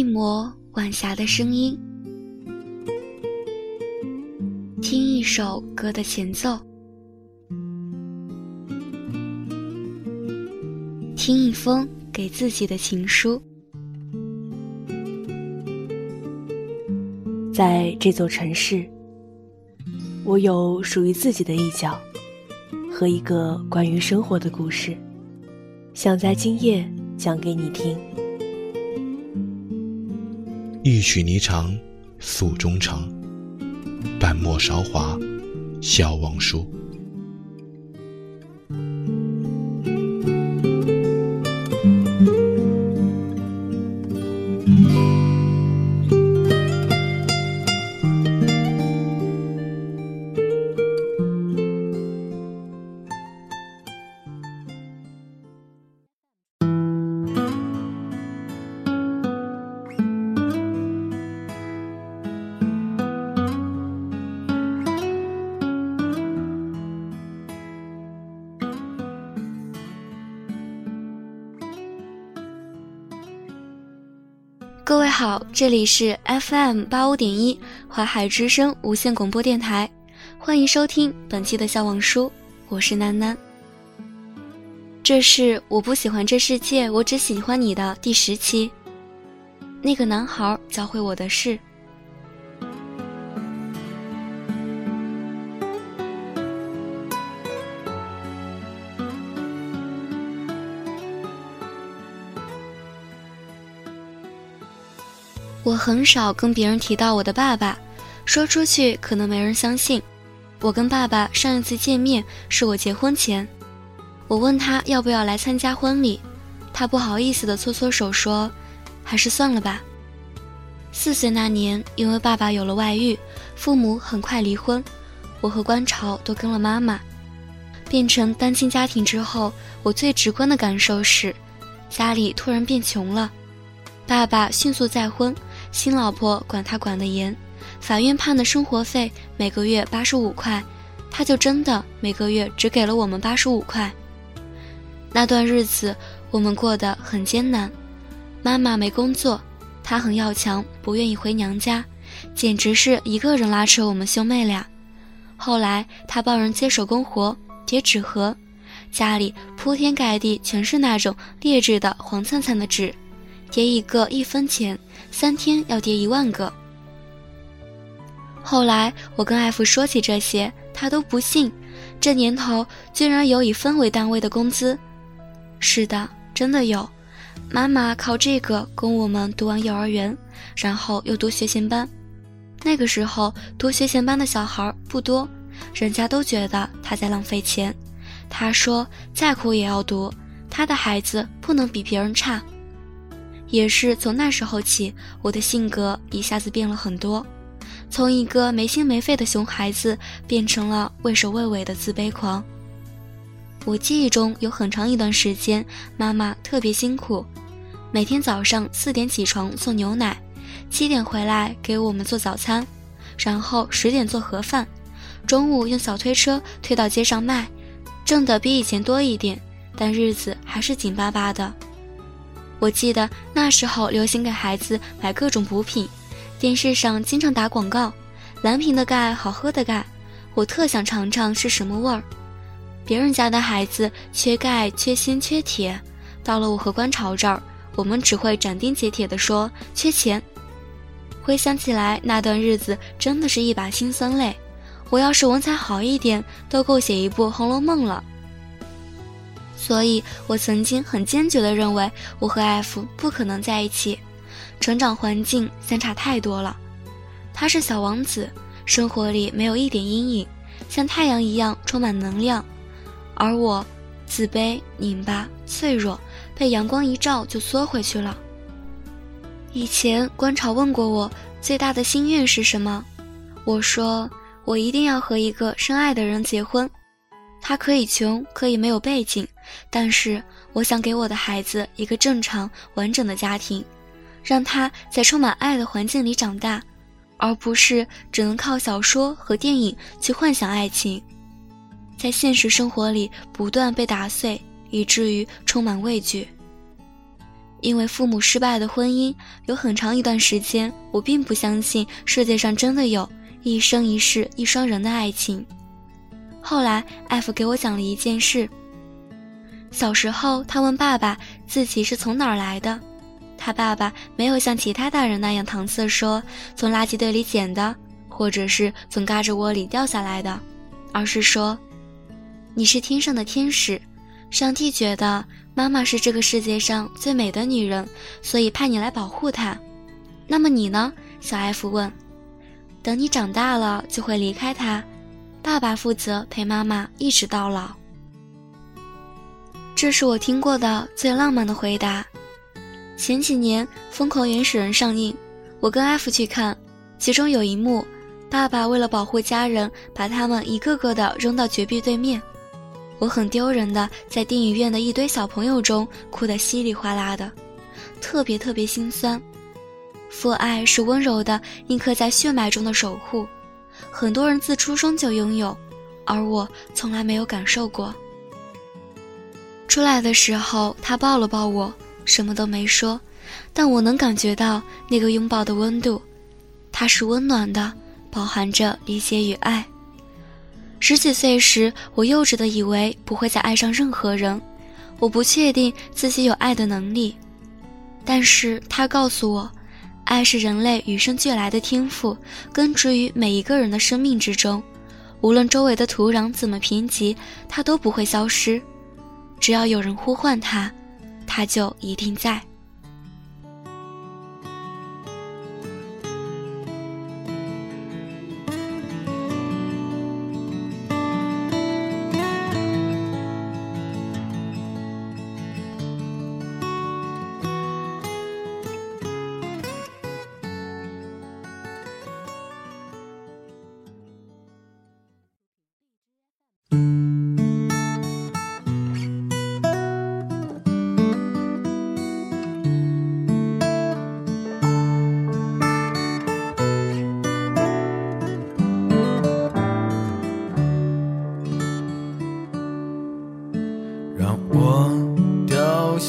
一抹晚霞的声音，听一首歌的前奏，听一封给自己的情书。在这座城市，我有属于自己的一角和一个关于生活的故事，想在今夜讲给你听。一曲霓裳诉衷肠，半陌韶华笑忘书。各位好，这里是 FM 八五点一淮海之声无线广播电台，欢迎收听本期的笑忘书，我是楠楠。这是我不喜欢这世界，我只喜欢你的第十期。那个男孩教会我的事。很少跟别人提到我的爸爸，说出去可能没人相信。我跟爸爸上一次见面是我结婚前，我问他要不要来参加婚礼，他不好意思的搓搓手说，还是算了吧。四岁那年，因为爸爸有了外遇，父母很快离婚，我和观潮都跟了妈妈，变成单亲家庭之后，我最直观的感受是，家里突然变穷了，爸爸迅速再婚。新老婆管他管得严，法院判的生活费每个月八十五块，他就真的每个月只给了我们八十五块。那段日子我们过得很艰难，妈妈没工作，她很要强，不愿意回娘家，简直是一个人拉扯我们兄妹俩。后来他帮人接手工活，叠纸盒，家里铺天盖地全是那种劣质的黄灿灿的纸。叠一个一分钱，三天要叠一万个。后来我跟艾父说起这些，他都不信。这年头居然有以分为单位的工资。是的，真的有。妈妈靠这个供我们读完幼儿园，然后又读学前班。那个时候读学前班的小孩不多，人家都觉得他在浪费钱。他说再苦也要读，他的孩子不能比别人差。也是从那时候起，我的性格一下子变了很多，从一个没心没肺的熊孩子变成了畏首畏尾的自卑狂。我记忆中有很长一段时间，妈妈特别辛苦，每天早上四点起床送牛奶，七点回来给我们做早餐，然后十点做盒饭，中午用小推车推到街上卖，挣的比以前多一点，但日子还是紧巴巴的。我记得那时候流行给孩子买各种补品，电视上经常打广告，蓝瓶的钙，好喝的钙，我特想尝尝是什么味儿。别人家的孩子缺钙、缺锌、缺铁，到了我和观潮这儿，我们只会斩钉截铁地说缺钱。回想起来，那段日子真的是一把辛酸泪。我要是文采好一点，都够写一部《红楼梦》了。所以我曾经很坚决地认为，我和 F 不可能在一起，成长环境相差太多了。他是小王子，生活里没有一点阴影，像太阳一样充满能量；而我，自卑、拧巴、脆弱，被阳光一照就缩回去了。以前观潮问过我最大的心愿是什么，我说我一定要和一个深爱的人结婚。他可以穷，可以没有背景，但是我想给我的孩子一个正常完整的家庭，让他在充满爱的环境里长大，而不是只能靠小说和电影去幻想爱情，在现实生活里不断被打碎，以至于充满畏惧。因为父母失败的婚姻，有很长一段时间，我并不相信世界上真的有一生一世一双人的爱情。后来，艾弗给我讲了一件事。小时候，他问爸爸自己是从哪儿来的，他爸爸没有像其他大人那样搪塞说从垃圾堆里捡的，或者是从嘎吱窝里掉下来的，而是说：“你是天上的天使，上帝觉得。”妈妈是这个世界上最美的女人，所以派你来保护她。那么你呢？小艾弗问。等你长大了，就会离开她。爸爸负责陪妈妈一直到老。这是我听过的最浪漫的回答。前几年《疯狂原始人》上映，我跟艾弗去看，其中有一幕，爸爸为了保护家人，把他们一个个的扔到绝壁对面。我很丢人的，在电影院的一堆小朋友中哭得稀里哗啦的，特别特别心酸。父爱是温柔的，印刻在血脉中的守护，很多人自出生就拥有，而我从来没有感受过。出来的时候，他抱了抱我，什么都没说，但我能感觉到那个拥抱的温度，它是温暖的，饱含着理解与爱。十几岁时，我幼稚的以为不会再爱上任何人，我不确定自己有爱的能力。但是他告诉我，爱是人类与生俱来的天赋，根植于每一个人的生命之中。无论周围的土壤怎么贫瘠，它都不会消失。只要有人呼唤他，他就一定在。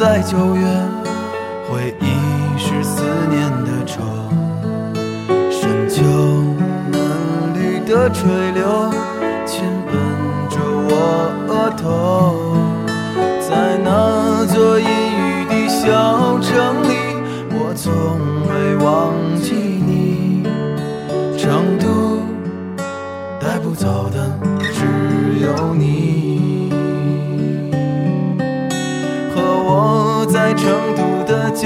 在九月，回忆是思念的愁，深秋嫩绿的垂柳亲吻着我额头。在那座阴雨的小城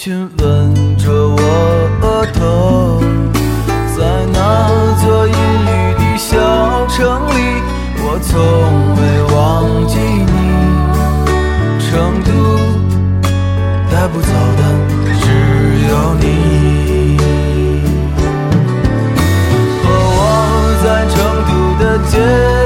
亲吻着我额头在那座阴雨的小城里我从未忘记你。成都带不走的只有你。和我在成都的街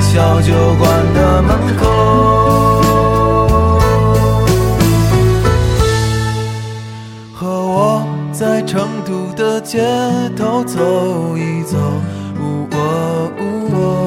小酒馆的门口和我在成都的街头走一走。呜喔呜喔